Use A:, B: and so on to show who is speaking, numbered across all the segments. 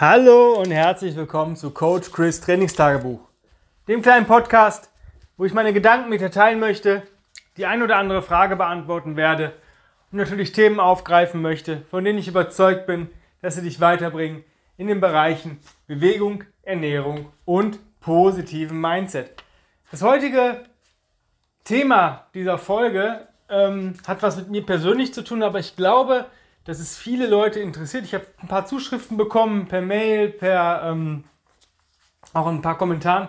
A: Hallo und herzlich willkommen zu Coach Chris Trainingstagebuch, dem kleinen Podcast, wo ich meine Gedanken mit dir teilen möchte, die ein oder andere Frage beantworten werde und natürlich Themen aufgreifen möchte, von denen ich überzeugt bin, dass sie dich weiterbringen in den Bereichen Bewegung, Ernährung und positiven Mindset. Das heutige Thema dieser Folge ähm, hat was mit mir persönlich zu tun, aber ich glaube, dass es viele Leute interessiert. Ich habe ein paar Zuschriften bekommen per Mail, per ähm, auch ein paar Kommentaren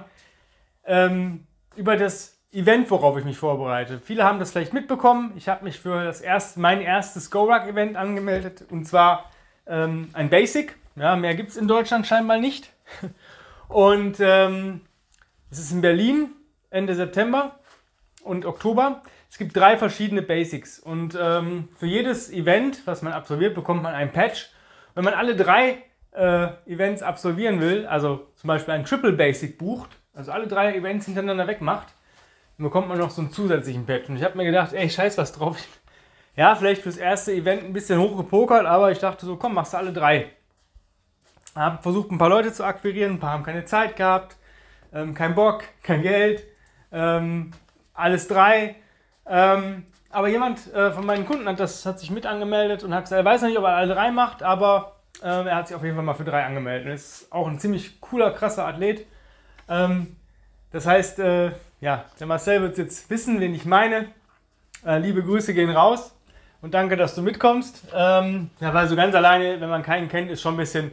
A: ähm, über das Event, worauf ich mich vorbereite. Viele haben das vielleicht mitbekommen. Ich habe mich für das erste, mein erstes GoRuck-Event angemeldet und zwar ähm, ein Basic. Ja, mehr gibt es in Deutschland scheinbar nicht. Und ähm, es ist in Berlin Ende September und Oktober. Es gibt drei verschiedene Basics und ähm, für jedes Event, was man absolviert, bekommt man ein Patch. Wenn man alle drei äh, Events absolvieren will, also zum Beispiel ein Triple Basic bucht, also alle drei Events hintereinander wegmacht, dann bekommt man noch so einen zusätzlichen Patch. Und ich habe mir gedacht, ey, scheiß was drauf. Ja, vielleicht fürs erste Event ein bisschen hochgepokert, aber ich dachte so, komm, machst du alle drei. Habe versucht, ein paar Leute zu akquirieren, ein paar haben keine Zeit gehabt, ähm, kein Bock, kein Geld, ähm, alles drei. Ähm, aber jemand äh, von meinen Kunden hat, das, hat sich mit angemeldet und hat gesagt, er weiß noch nicht, ob er alle drei macht, aber äh, er hat sich auf jeden Fall mal für drei angemeldet. Und ist auch ein ziemlich cooler, krasser Athlet. Ähm, das heißt, äh, ja, der Marcel wird jetzt wissen, wen ich meine. Äh, liebe Grüße gehen raus und danke, dass du mitkommst. Ähm, ja, weil so ganz alleine, wenn man keinen kennt, ist schon ein bisschen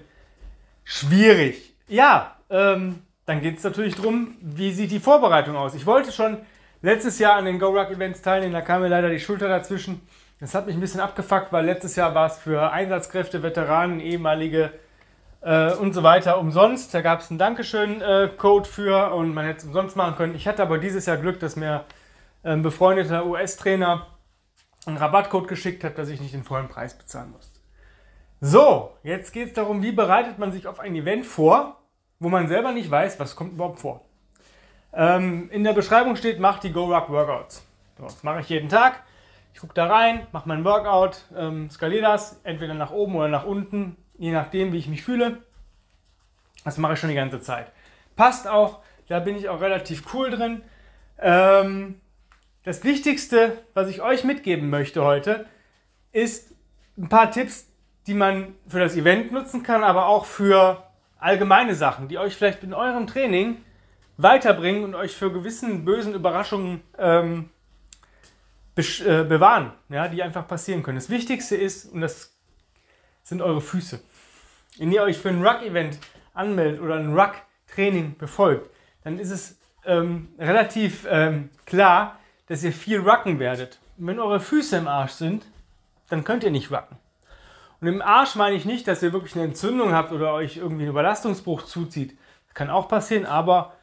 A: schwierig. Ja, ähm, dann geht es natürlich darum, wie sieht die Vorbereitung aus. Ich wollte schon letztes Jahr an den Go-Ruck-Events teilnehmen, da kam mir leider die Schulter dazwischen. Das hat mich ein bisschen abgefuckt, weil letztes Jahr war es für Einsatzkräfte, Veteranen, ehemalige äh, und so weiter umsonst. Da gab es einen Dankeschön-Code für und man hätte es umsonst machen können. Ich hatte aber dieses Jahr Glück, dass mir ein befreundeter US-Trainer einen Rabattcode geschickt hat, dass ich nicht den vollen Preis bezahlen muss. So, jetzt geht es darum, wie bereitet man sich auf ein Event vor, wo man selber nicht weiß, was kommt überhaupt vor. Ähm, in der Beschreibung steht, mach die Go-Rock Workouts. So, das mache ich jeden Tag. Ich gucke da rein, mache mein Workout, ähm, skaliere das, entweder nach oben oder nach unten, je nachdem, wie ich mich fühle. Das mache ich schon die ganze Zeit. Passt auch, da bin ich auch relativ cool drin. Ähm, das Wichtigste, was ich euch mitgeben möchte heute, ist ein paar Tipps, die man für das Event nutzen kann, aber auch für allgemeine Sachen, die euch vielleicht in eurem Training weiterbringen und euch für gewissen bösen Überraschungen ähm, äh, bewahren, ja, die einfach passieren können. Das Wichtigste ist, und das sind eure Füße. Wenn ihr euch für ein Ruck-Event anmeldet oder ein Ruck-Training befolgt, dann ist es ähm, relativ ähm, klar, dass ihr viel rucken werdet. Und wenn eure Füße im Arsch sind, dann könnt ihr nicht rucken. Und im Arsch meine ich nicht, dass ihr wirklich eine Entzündung habt oder euch irgendwie einen Überlastungsbruch zuzieht. Das kann auch passieren, aber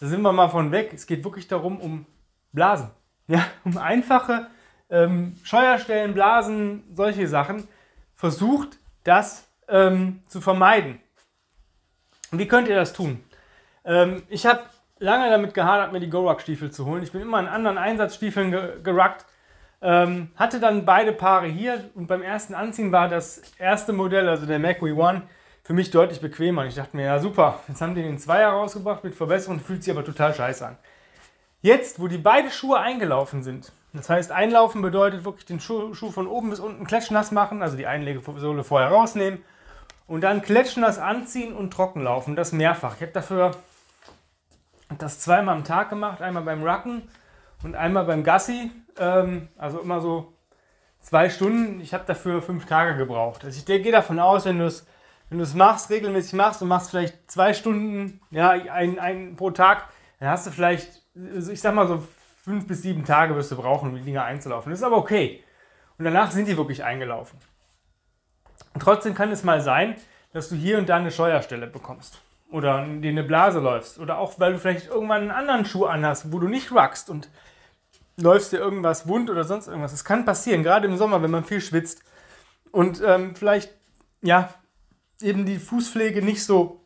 A: da sind wir mal von weg. Es geht wirklich darum, um Blasen. Ja, um einfache ähm, Scheuerstellen, Blasen, solche Sachen. Versucht das ähm, zu vermeiden. wie könnt ihr das tun? Ähm, ich habe lange damit gehadert, mir die Go-Ruck-Stiefel zu holen. Ich bin immer in anderen Einsatzstiefeln ge geruckt. Ähm, hatte dann beide Paare hier und beim ersten Anziehen war das erste Modell, also der MacWe One, für mich deutlich bequemer. Ich dachte mir, ja super, jetzt haben die den Zweier rausgebracht mit Verbesserung, fühlt sich aber total scheiße an. Jetzt, wo die beide Schuhe eingelaufen sind, das heißt, einlaufen bedeutet wirklich den Schuh, Schuh von oben bis unten klatschnass machen, also die Einlegesohle vorher rausnehmen und dann klatschnass anziehen und trocken laufen, das mehrfach. Ich habe dafür das zweimal am Tag gemacht, einmal beim Rucken und einmal beim Gassi, ähm, also immer so zwei Stunden. Ich habe dafür fünf Tage gebraucht. Also ich gehe davon aus, wenn du es wenn du es machst, regelmäßig machst und machst vielleicht zwei Stunden, ja, ein, ein pro Tag, dann hast du vielleicht, also ich sag mal so fünf bis sieben Tage wirst du brauchen, um die Dinger einzulaufen. Das ist aber okay. Und danach sind die wirklich eingelaufen. Und trotzdem kann es mal sein, dass du hier und da eine Scheuerstelle bekommst. Oder dir eine Blase läufst. Oder auch, weil du vielleicht irgendwann einen anderen Schuh anhast, wo du nicht ruckst und läufst dir irgendwas wund oder sonst irgendwas. Das kann passieren, gerade im Sommer, wenn man viel schwitzt. Und ähm, vielleicht, ja, eben die Fußpflege nicht so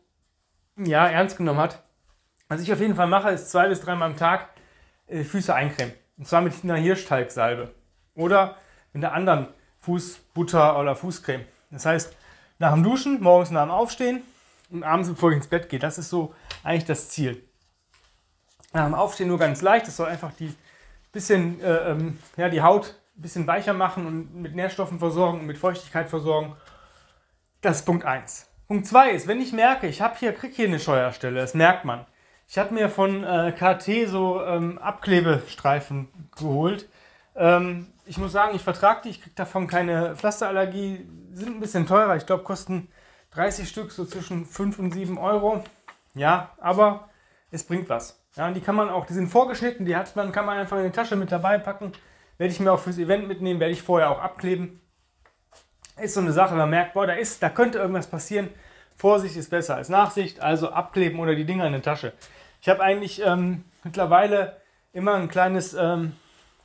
A: ja, ernst genommen hat. Was ich auf jeden Fall mache, ist zwei bis dreimal am Tag äh, Füße eincremen. Und zwar mit einer Hirschtalgsalbe. Oder mit einer anderen Fußbutter oder Fußcreme. Das heißt, nach dem Duschen, morgens nach dem Aufstehen, und abends, bevor ich ins Bett gehe. Das ist so eigentlich das Ziel. Nach dem Aufstehen nur ganz leicht. Das soll einfach die bisschen, äh, ähm, ja, die Haut ein bisschen weicher machen und mit Nährstoffen versorgen und mit Feuchtigkeit versorgen. Das ist Punkt 1. Punkt 2 ist, wenn ich merke, ich habe hier, krieg hier eine Scheuerstelle, das merkt man. Ich habe mir von äh, KT so ähm, Abklebestreifen geholt. Ähm, ich muss sagen, ich vertrage die, ich kriege davon keine Pflasterallergie, sind ein bisschen teurer. Ich glaube, kosten 30 Stück so zwischen 5 und 7 Euro. Ja, aber es bringt was. Ja, und die kann man auch, die sind vorgeschnitten, die hat man, kann man einfach in die Tasche mit dabei packen. Werde ich mir auch fürs Event mitnehmen, werde ich vorher auch abkleben. Ist so eine Sache, man merkt, boah, da ist, da könnte irgendwas passieren. Vorsicht ist besser als Nachsicht, also abkleben oder die Dinger in der Tasche. Ich habe eigentlich ähm, mittlerweile immer ein kleines ähm,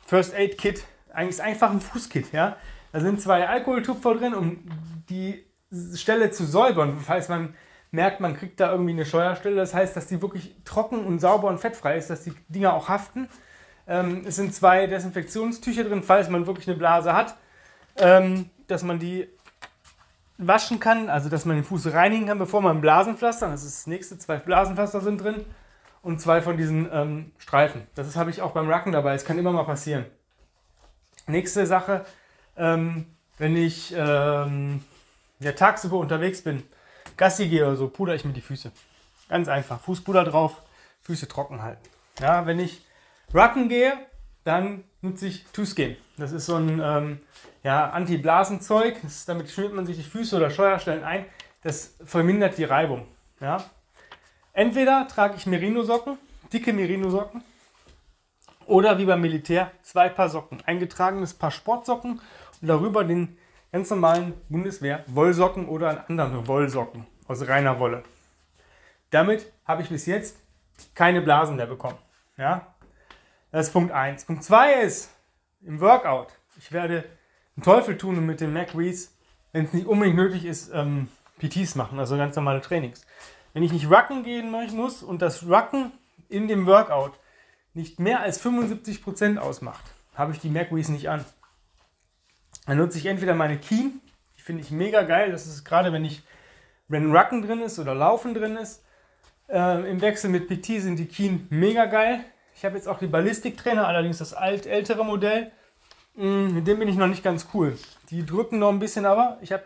A: First Aid Kit, eigentlich ist einfach ein Fußkit, ja. Da sind zwei Alkoholtupfer drin, um die Stelle zu säubern, falls man merkt, man kriegt da irgendwie eine Scheuerstelle. Das heißt, dass die wirklich trocken und sauber und fettfrei ist, dass die Dinger auch haften. Ähm, es sind zwei Desinfektionstücher drin, falls man wirklich eine Blase hat, ähm, dass man die waschen kann, also dass man den Fuß reinigen kann, bevor man Blasenpflaster, das ist das nächste, zwei Blasenpflaster sind drin und zwei von diesen ähm, Streifen. Das habe ich auch beim Racken dabei, es kann immer mal passieren. Nächste Sache, ähm, wenn ich ähm, ja, tagsüber unterwegs bin, Gassi gehe oder so, puder ich mir die Füße. Ganz einfach. Fußpuder drauf, Füße trocken halten. Ja, wenn ich Rucken gehe, dann nutze ich Tuskin. Das ist so ein ähm, ja, Anti-Blasenzeug. Damit schmiert man sich die Füße oder Steuerstellen ein. Das vermindert die Reibung. Ja. Entweder trage ich Merino-Socken, dicke Merino-Socken, oder wie beim Militär zwei Paar Socken. Eingetragenes Paar Sportsocken und darüber den ganz normalen Bundeswehr-Wollsocken oder andere Wollsocken aus reiner Wolle. Damit habe ich bis jetzt keine Blasen mehr bekommen. Ja? Das ist Punkt 1. Punkt 2 ist im Workout. Ich werde Teufel tun und mit dem MacWees, wenn es nicht unbedingt nötig ist, ähm, PTs machen, also ganz normale Trainings. Wenn ich nicht Rucken gehen muss und das Rucken in dem Workout nicht mehr als 75% ausmacht, habe ich die MacWees nicht an. Dann nutze ich entweder meine Keen, die finde ich mega geil. Das ist gerade, wenn ich wenn Rucken drin ist oder Laufen drin ist. Äh, Im Wechsel mit PT sind die Keen mega geil. Ich habe jetzt auch die Ballistiktrainer, allerdings das alt ältere Modell. Mm, mit dem bin ich noch nicht ganz cool. Die drücken noch ein bisschen, aber ich habe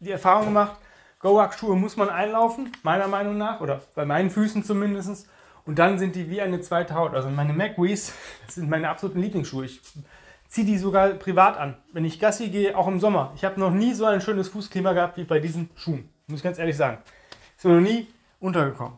A: die Erfahrung gemacht, Go-Rack-Schuhe muss man einlaufen, meiner Meinung nach, oder bei meinen Füßen zumindest. Und dann sind die wie eine zweite Haut. Also meine MacWees, das sind meine absoluten Lieblingsschuhe. Ich ziehe die sogar privat an. Wenn ich Gassi gehe, auch im Sommer. Ich habe noch nie so ein schönes Fußklima gehabt wie bei diesen Schuhen. Muss ich ganz ehrlich sagen. Ist mir noch nie untergekommen.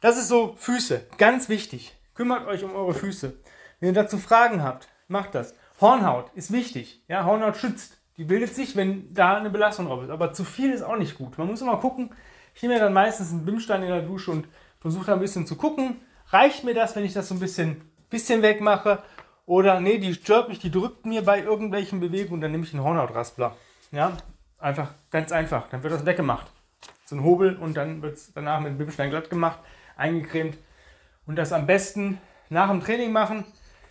A: Das ist so Füße. Ganz wichtig. Kümmert euch um eure Füße. Wenn ihr dazu Fragen habt, macht das. Hornhaut ist wichtig. Ja, Hornhaut schützt. Die bildet sich, wenn da eine Belastung drauf ist. Aber zu viel ist auch nicht gut. Man muss immer gucken. Ich nehme mir dann meistens einen Bimstein in der Dusche und versuche da ein bisschen zu gucken. Reicht mir das, wenn ich das so ein bisschen, bisschen wegmache? Oder nee, die stört mich, die drückt mir bei irgendwelchen Bewegungen, dann nehme ich einen Hornhautraspler. Ja, einfach, ganz einfach. Dann wird das weggemacht. So ein Hobel und dann wird es danach mit dem Bimstein glatt gemacht, eingecremt. Und das am besten nach dem Training machen.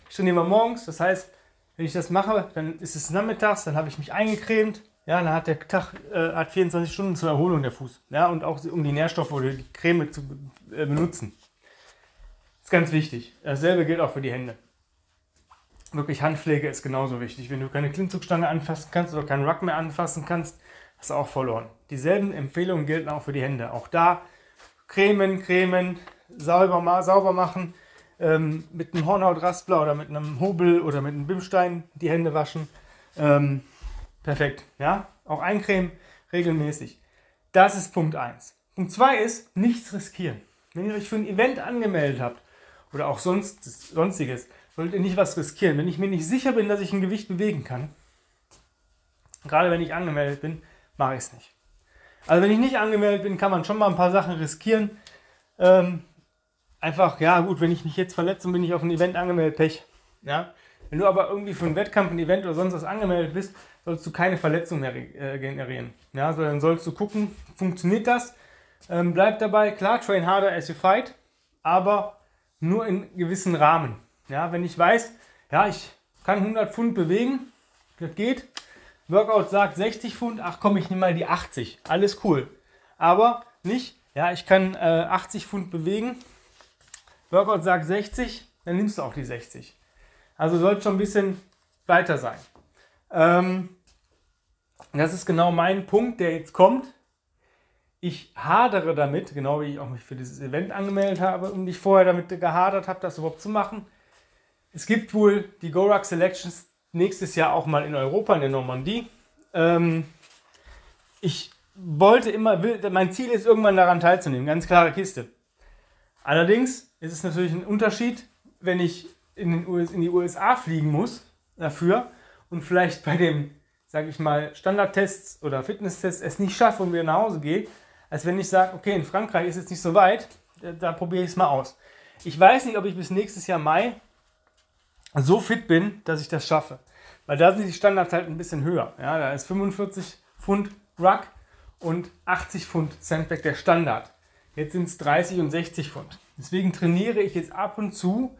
A: Ich trainiere morgens, das heißt, wenn ich das mache, dann ist es nachmittags, dann habe ich mich eingecremt. Ja, dann hat der Tag äh, hat 24 Stunden zur Erholung der Fuß. Ja, und auch um die Nährstoffe oder die Creme zu äh, benutzen. Ist ganz wichtig. Dasselbe gilt auch für die Hände wirklich Handpflege ist genauso wichtig. Wenn du keine Klimmzugstange anfassen kannst oder keinen Ruck mehr anfassen kannst, hast du auch verloren. Dieselben Empfehlungen gelten auch für die Hände. Auch da cremen, cremen, sauber, sauber machen, ähm, mit einem Hornhautraspler oder mit einem Hobel oder mit einem Bimstein die Hände waschen. Ähm, perfekt. Ja? Auch eincremen regelmäßig. Das ist Punkt 1. Punkt 2 ist, nichts riskieren. Wenn ihr euch für ein Event angemeldet habt oder auch sonst, sonstiges, sollte nicht was riskieren. Wenn ich mir nicht sicher bin, dass ich ein Gewicht bewegen kann, gerade wenn ich angemeldet bin, mache ich es nicht. Also wenn ich nicht angemeldet bin, kann man schon mal ein paar Sachen riskieren. Ähm, einfach, ja gut, wenn ich mich jetzt verletze und bin ich auf ein Event angemeldet, Pech. Ja? Wenn du aber irgendwie für ein Wettkampf, ein Event oder sonst was angemeldet bist, sollst du keine Verletzung mehr äh, generieren. Ja, also dann sollst du gucken, funktioniert das? Ähm, bleib dabei, klar, train harder as you fight, aber nur in gewissen Rahmen. Ja, wenn ich weiß, ja, ich kann 100 Pfund bewegen, das geht. Workout sagt 60 Pfund, ach komm, ich nehme mal die 80. Alles cool. Aber nicht Ja, ich kann äh, 80 Pfund bewegen. Workout sagt 60, dann nimmst du auch die 60. Also sollte schon ein bisschen weiter sein. Ähm, das ist genau mein Punkt, der jetzt kommt. Ich hadere damit, genau wie ich auch mich für dieses Event angemeldet habe und ich vorher damit gehadert habe, das überhaupt zu machen. Es gibt wohl die GoRuck Selections nächstes Jahr auch mal in Europa, in der Normandie. Ähm, ich wollte immer, mein Ziel ist irgendwann daran teilzunehmen, ganz klare Kiste. Allerdings ist es natürlich ein Unterschied, wenn ich in, US, in die USA fliegen muss dafür und vielleicht bei dem, sage ich mal, Standardtests oder Fitnesstests es nicht schaffe und wieder nach Hause gehe, als wenn ich sage, okay, in Frankreich ist es nicht so weit, da, da probiere ich es mal aus. Ich weiß nicht, ob ich bis nächstes Jahr Mai so fit bin, dass ich das schaffe. Weil da sind die Standards halt ein bisschen höher. Ja, da ist 45 Pfund Ruck und 80 Pfund Sandbag der Standard. Jetzt sind es 30 und 60 Pfund. Deswegen trainiere ich jetzt ab und zu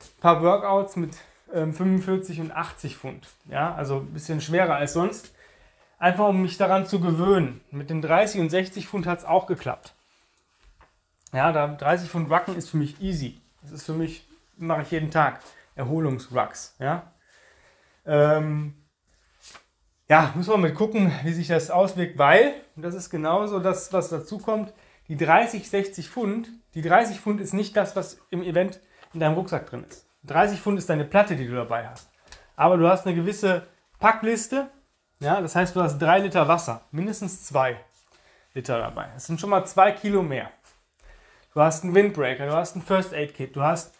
A: ein paar Workouts mit ähm, 45 und 80 Pfund. Ja, also ein bisschen schwerer als sonst. Einfach um mich daran zu gewöhnen. Mit den 30 und 60 Pfund hat es auch geklappt. Ja, da 30 Pfund Rucken ist für mich easy. Das ist für mich, mache ich jeden Tag. Erholungsrucks. Ja, ähm, ja, muss man mal gucken, wie sich das auswirkt, weil, und das ist genauso das, was dazu kommt, die 30, 60 Pfund, die 30 Pfund ist nicht das, was im Event in deinem Rucksack drin ist. 30 Pfund ist deine Platte, die du dabei hast. Aber du hast eine gewisse Packliste, ja, das heißt, du hast drei Liter Wasser, mindestens zwei Liter dabei. Das sind schon mal zwei Kilo mehr. Du hast einen Windbreaker, du hast ein First Aid Kit, du hast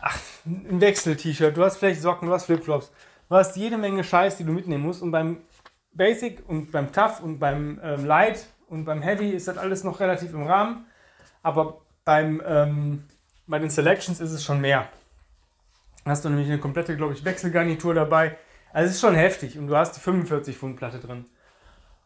A: ach, ein Wechsel-T-Shirt, du hast vielleicht Socken, du hast Flipflops, du hast jede Menge Scheiß, die du mitnehmen musst. Und beim Basic und beim Tough und beim ähm, Light und beim Heavy ist das alles noch relativ im Rahmen. Aber beim, ähm, bei den Selections ist es schon mehr. Da hast du nämlich eine komplette, glaube ich, Wechselgarnitur dabei. Also es ist schon heftig und du hast die 45 Pfund Platte drin.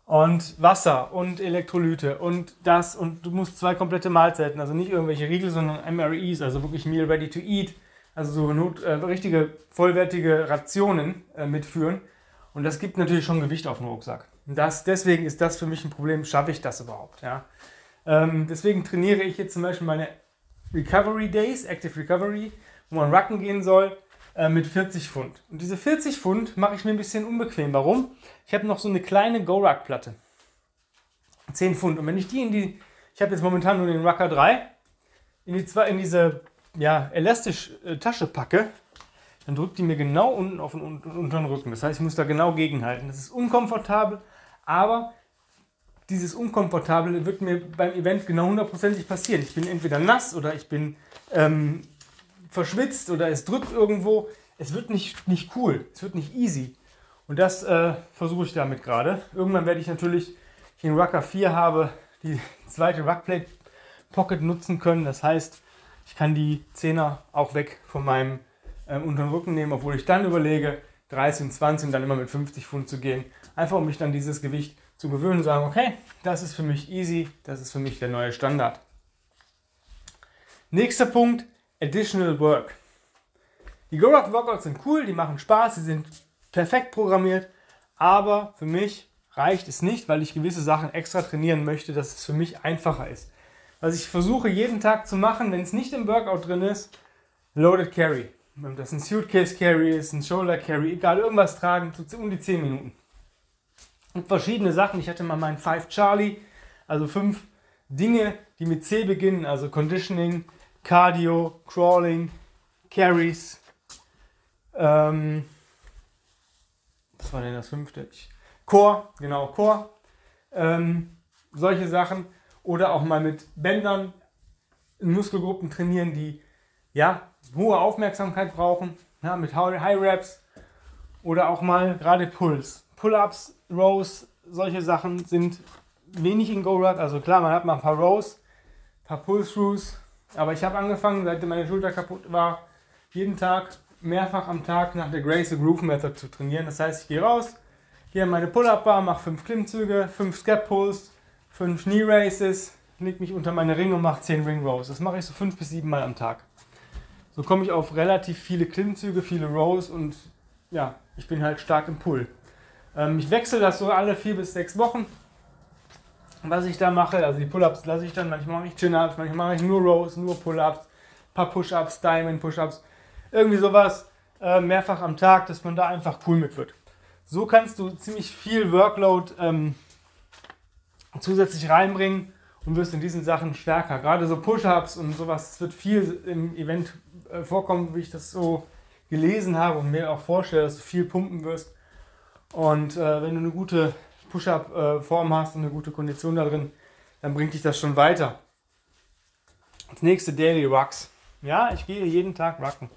A: Und Wasser und Elektrolyte und das und du musst zwei komplette Mahlzeiten, also nicht irgendwelche Riegel, sondern MREs, also wirklich Meal Ready to Eat also so not, äh, richtige vollwertige Rationen äh, mitführen. Und das gibt natürlich schon Gewicht auf den Rucksack. Das, deswegen ist das für mich ein Problem, schaffe ich das überhaupt? Ja? Ähm, deswegen trainiere ich jetzt zum Beispiel meine Recovery Days, Active Recovery, wo man Rucken gehen soll, äh, mit 40 Pfund. Und diese 40 Pfund mache ich mir ein bisschen unbequem. Warum? Ich habe noch so eine kleine Go-Ruck-Platte. 10 Pfund. Und wenn ich die in die, ich habe jetzt momentan nur den Rucker 3, in, die, in diese ja, elastisch äh, Tasche packe, dann drückt die mir genau unten auf den unteren Rücken. Das heißt, ich muss da genau gegenhalten. Das ist unkomfortabel, aber dieses Unkomfortable wird mir beim Event genau hundertprozentig passieren. Ich bin entweder nass oder ich bin ähm, verschwitzt oder es drückt irgendwo. Es wird nicht, nicht cool, es wird nicht easy. Und das äh, versuche ich damit gerade. Irgendwann werde ich natürlich, ich den Rucker 4 habe, die zweite Ruckplate Pocket nutzen können. Das heißt, ich kann die Zehner auch weg von meinem äh, unteren Rücken nehmen, obwohl ich dann überlege, 30 und 20 und dann immer mit 50 Pfund zu gehen. Einfach um mich dann dieses Gewicht zu gewöhnen und sagen, okay, das ist für mich easy, das ist für mich der neue Standard. Nächster Punkt, Additional Work. Die GoRock Workouts sind cool, die machen Spaß, sie sind perfekt programmiert, aber für mich reicht es nicht, weil ich gewisse Sachen extra trainieren möchte, dass es für mich einfacher ist was ich versuche jeden Tag zu machen, wenn es nicht im Workout drin ist, Loaded Carry. Ob das ein Suitcase Carry ist, ein Shoulder Carry, egal, irgendwas tragen, so um die 10 Minuten. Und verschiedene Sachen. Ich hatte mal meinen 5 Charlie, also fünf Dinge, die mit C beginnen, also Conditioning, Cardio, Crawling, Carries. Ähm, was war denn das fünfte? Core, genau, Core. Ähm, solche Sachen oder auch mal mit Bändern in Muskelgruppen trainieren, die ja, hohe Aufmerksamkeit brauchen, ja, mit High Reps oder auch mal gerade Pulls. Pull-ups, Rows, solche Sachen sind wenig in Go-Rut. Also klar, man hat mal ein paar Rows, ein paar Pull-Throughs, aber ich habe angefangen, seitdem meine Schulter kaputt war, jeden Tag, mehrfach am Tag nach der Grace Groove Method zu trainieren. Das heißt, ich gehe raus, gehe an meine Pull-Up-Bar, mache fünf Klimmzüge, fünf Scap-Pulls, fünf Knee Races, leg mich unter meine Ringe und mache 10 Ring Rows. Das mache ich so fünf bis sieben Mal am Tag. So komme ich auf relativ viele Klimmzüge, viele Rows und ja, ich bin halt stark im Pull. Ähm, ich wechsle das so alle vier bis sechs Wochen. was ich da mache. Also die Pull-Ups lasse ich dann, manchmal mache ich Chin-Ups, manchmal mache ich nur Rows, nur Pull-Ups, paar Push-Ups, Diamond Push-Ups, irgendwie sowas äh, mehrfach am Tag, dass man da einfach cool mit wird. So kannst du ziemlich viel Workload ähm, zusätzlich reinbringen und wirst in diesen Sachen stärker. Gerade so Push-Ups und sowas, es wird viel im Event äh, vorkommen, wie ich das so gelesen habe und mir auch vorstelle, dass du viel pumpen wirst. Und äh, wenn du eine gute Push-Up-Form hast und eine gute Kondition da drin, dann bringt dich das schon weiter. Das nächste Daily Rucks. Ja, ich gehe jeden Tag rucken.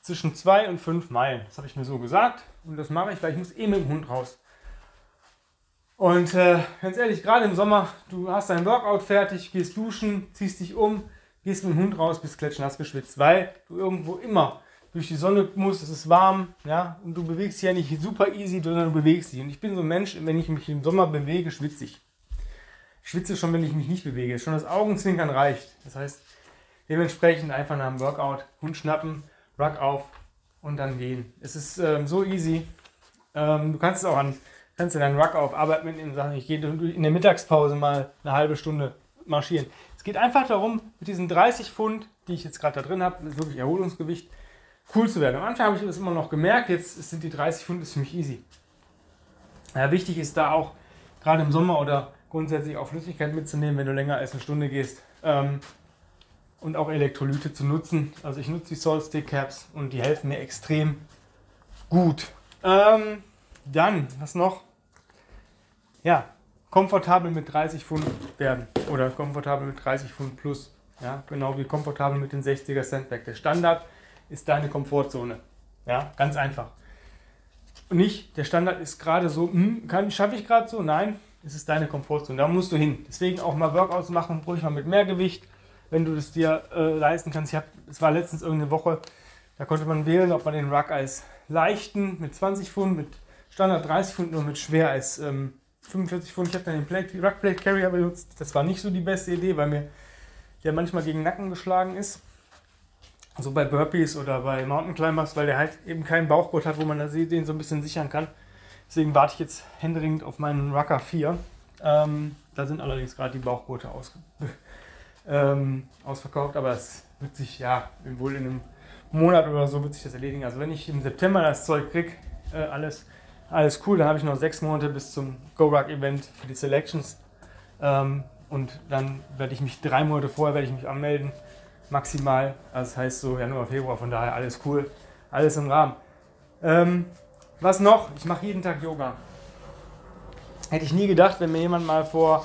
A: Zwischen zwei und fünf Meilen. Das habe ich mir so gesagt. Und das mache ich, weil ich muss eh mit dem Hund raus. Und äh, ganz ehrlich, gerade im Sommer, du hast dein Workout fertig, gehst duschen, ziehst dich um, gehst mit dem Hund raus, bist klitschnass geschwitzt, weil du irgendwo immer durch die Sonne musst, es ist warm, ja, und du bewegst dich ja nicht super easy, sondern du bewegst dich. Und ich bin so ein Mensch, wenn ich mich im Sommer bewege, schwitze ich. Ich schwitze schon, wenn ich mich nicht bewege. Schon das Augenzwinkern reicht. Das heißt, dementsprechend einfach nach dem Workout Hund schnappen, Ruck auf und dann gehen. Es ist ähm, so easy. Ähm, du kannst es auch an kannst du deinen Ruck auf Arbeit mitnehmen und sagen, ich gehe in der Mittagspause mal eine halbe Stunde marschieren. Es geht einfach darum, mit diesen 30 Pfund, die ich jetzt gerade da drin habe, wirklich Erholungsgewicht, cool zu werden. Am Anfang habe ich das immer noch gemerkt, jetzt sind die 30 Pfund ist für mich easy. Ja, wichtig ist da auch, gerade im Sommer oder grundsätzlich auch Flüssigkeit mitzunehmen, wenn du länger als eine Stunde gehst. Ähm, und auch Elektrolyte zu nutzen. Also ich nutze die Salt Caps und die helfen mir extrem gut. Ähm, dann, was noch? Ja, komfortabel mit 30 Pfund werden oder komfortabel mit 30 Pfund plus. Ja, genau wie komfortabel mit den 60er Sandbag. Der Standard ist deine Komfortzone. Ja, ganz einfach. Und nicht, der Standard ist gerade so, hm, schaffe ich gerade so? Nein, es ist deine Komfortzone. Da musst du hin. Deswegen auch mal Workouts machen, ruhig mal mit mehr Gewicht, wenn du das dir äh, leisten kannst. Ich es war letztens irgendeine Woche, da konnte man wählen, ob man den Ruck als leichten mit 20 Pfund, mit Standard 30 Pfund und mit schwer als ähm, 45 Pfund. Ich habe dann den Plate, Ruck Plate Carrier benutzt. Das war nicht so die beste Idee, weil mir ja manchmal gegen Nacken geschlagen ist. So bei Burpees oder bei Mountain Climbers, weil der halt eben keinen Bauchgurt hat, wo man den so ein bisschen sichern kann. Deswegen warte ich jetzt händeringend auf meinen Rucker 4. Ähm, da sind allerdings gerade die Bauchgurte aus, ähm, ausverkauft, aber es wird sich ja wohl in einem Monat oder so wird sich das erledigen. Also wenn ich im September das Zeug kriege, äh, alles, alles cool, dann habe ich noch sechs Monate bis zum Go-Ruck-Event für die Selections. Ähm, und dann werde ich mich drei Monate vorher werde ich mich anmelden, maximal. Also das heißt so Januar, Februar, von daher alles cool, alles im Rahmen. Ähm, was noch? Ich mache jeden Tag Yoga. Hätte ich nie gedacht, wenn mir jemand mal vor,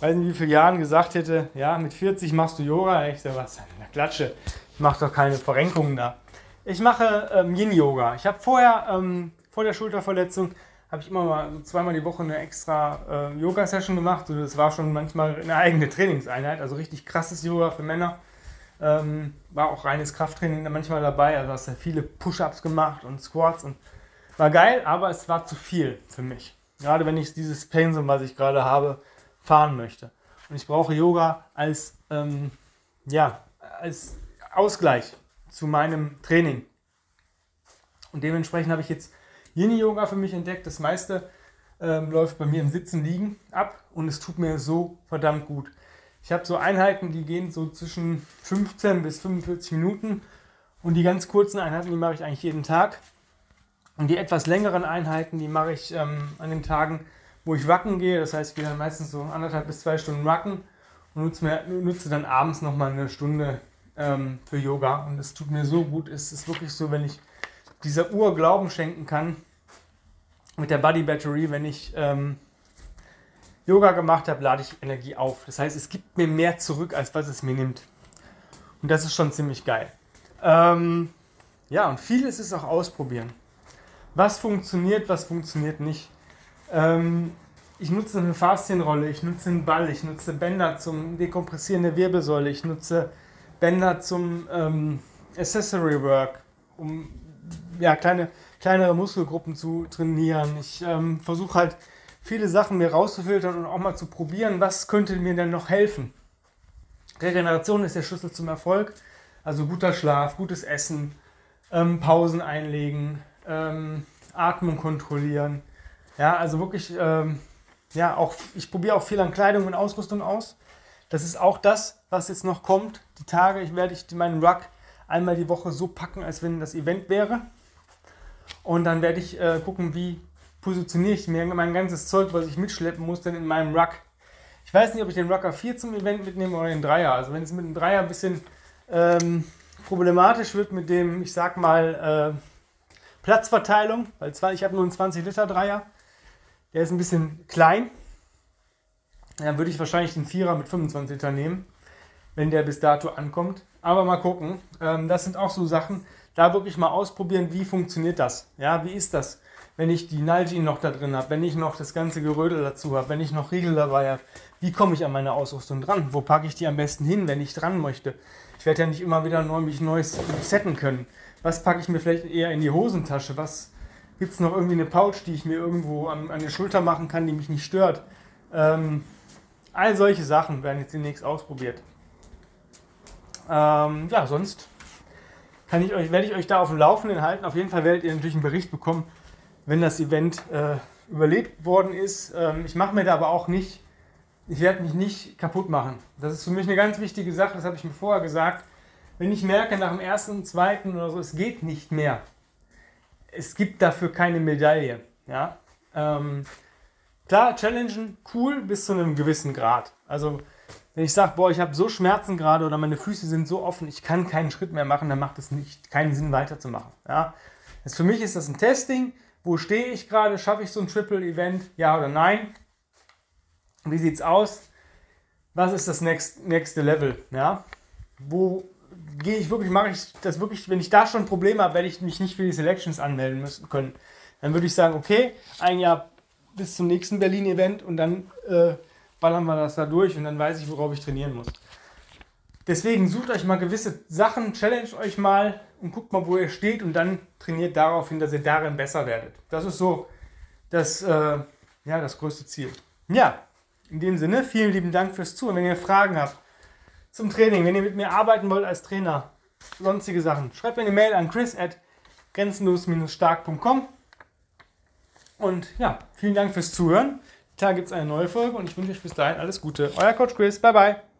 A: weiß nicht wie vielen Jahren gesagt hätte, ja, mit 40 machst du Yoga. Ich sage, was? Na Klatsche. Ich mache doch keine Verrenkungen da. Ich mache ähm, Yin-Yoga. Ich habe vorher ähm, vor der Schulterverletzung habe ich immer mal so zweimal die Woche eine extra äh, Yoga-Session gemacht. Und das war schon manchmal eine eigene Trainingseinheit, also richtig krasses Yoga für Männer. Ähm, war auch reines Krafttraining manchmal dabei, also hast du viele Push-Ups gemacht und Squats und war geil, aber es war zu viel für mich. Gerade wenn ich dieses Pensum, was ich gerade habe, fahren möchte. Und ich brauche Yoga als, ähm, ja, als Ausgleich zu meinem Training. Und dementsprechend habe ich jetzt Yin-Yoga für mich entdeckt. Das meiste ähm, läuft bei mir im Sitzen liegen ab und es tut mir so verdammt gut. Ich habe so Einheiten, die gehen so zwischen 15 bis 45 Minuten und die ganz kurzen Einheiten, die mache ich eigentlich jeden Tag. Und die etwas längeren Einheiten, die mache ich ähm, an den Tagen, wo ich wacken gehe. Das heißt, ich gehe dann meistens so anderthalb bis zwei Stunden wacken und nutze, mir, nutze dann abends nochmal eine Stunde ähm, für Yoga. Und es tut mir so gut. Es ist wirklich so, wenn ich dieser Uhr Glauben schenken kann mit der Body Battery, wenn ich ähm, Yoga gemacht habe, lade ich Energie auf. Das heißt, es gibt mir mehr zurück, als was es mir nimmt. Und das ist schon ziemlich geil. Ähm, ja, und vieles ist auch ausprobieren. Was funktioniert, was funktioniert nicht. Ähm, ich nutze eine Faszienrolle, ich nutze einen Ball, ich nutze Bänder zum Dekompressieren der Wirbelsäule, ich nutze Bänder zum ähm, Accessory Work, um ja, kleine, kleinere Muskelgruppen zu trainieren. Ich ähm, versuche halt viele Sachen mir rauszufiltern und auch mal zu probieren, was könnte mir denn noch helfen. Regeneration ist der Schlüssel zum Erfolg. Also guter Schlaf, gutes Essen, ähm, Pausen einlegen, ähm, Atmung kontrollieren. Ja, also wirklich ähm, ja, auch, ich probiere auch viel an Kleidung und Ausrüstung aus. Das ist auch das, was jetzt noch kommt. Die Tage, ich werde ich meinen Ruck einmal die Woche so packen, als wenn das Event wäre. Und dann werde ich äh, gucken, wie positioniere ich mir mein ganzes Zeug, was ich mitschleppen muss, denn in meinem Ruck. Ich weiß nicht, ob ich den Rucker 4 zum Event mitnehme oder den Dreier. Also wenn es mit dem Dreier ein bisschen ähm, problematisch wird mit dem, ich sag mal, äh, Platzverteilung, weil zwar ich habe nur einen 20 Liter Dreier, der ist ein bisschen klein. Dann würde ich wahrscheinlich den Vierer mit 25 Liter nehmen, wenn der bis dato ankommt. Aber mal gucken. Ähm, das sind auch so Sachen, da wirklich mal ausprobieren, wie funktioniert das. Ja, wie ist das, wenn ich die Nalgene noch da drin habe, wenn ich noch das ganze Gerödel dazu habe, wenn ich noch Riegel dabei habe. Wie komme ich an meine Ausrüstung dran? Wo packe ich die am besten hin, wenn ich dran möchte? Ich werde ja nicht immer wieder neu mich Neues setten können. Was packe ich mir vielleicht eher in die Hosentasche? Was gibt es noch irgendwie eine Pouch, die ich mir irgendwo an, an die Schulter machen kann, die mich nicht stört? Ähm, all solche Sachen werden jetzt demnächst ausprobiert. Ähm, ja, sonst kann ich euch, werde ich euch da auf dem Laufenden halten. Auf jeden Fall werdet ihr natürlich einen Bericht bekommen, wenn das Event äh, überlebt worden ist. Ähm, ich mache mir da aber auch nicht ich werde mich nicht kaputt machen. Das ist für mich eine ganz wichtige Sache, das habe ich mir vorher gesagt. Wenn ich merke nach dem ersten, zweiten oder so, es geht nicht mehr, es gibt dafür keine Medaille. Ja? Ähm, klar, challengen, cool, bis zu einem gewissen Grad. Also, wenn ich sage, boah, ich habe so Schmerzen gerade oder meine Füße sind so offen, ich kann keinen Schritt mehr machen, dann macht es nicht, keinen Sinn weiterzumachen. Ja? Das für mich ist das ein Testing. Wo stehe ich gerade? Schaffe ich so ein Triple-Event? Ja oder nein? Wie sieht es aus? Was ist das next, nächste Level? Ja? Wo gehe ich wirklich, mache ich das wirklich, wenn ich da schon Probleme habe, werde ich mich nicht für die Selections anmelden müssen können. Dann würde ich sagen, okay, ein Jahr bis zum nächsten Berlin-Event und dann äh, ballern wir das da durch und dann weiß ich, worauf ich trainieren muss. Deswegen sucht euch mal gewisse Sachen, challenge euch mal und guckt mal, wo ihr steht und dann trainiert darauf hin, dass ihr darin besser werdet. Das ist so das, äh, ja, das größte Ziel. Ja, in dem Sinne, vielen lieben Dank fürs Zuhören. Wenn ihr Fragen habt zum Training, wenn ihr mit mir arbeiten wollt als Trainer, sonstige Sachen, schreibt mir eine Mail an chris at grenzenlos-stark.com. Und ja, vielen Dank fürs Zuhören. Da gibt es eine neue Folge und ich wünsche euch bis dahin alles Gute. Euer Coach Chris. Bye bye.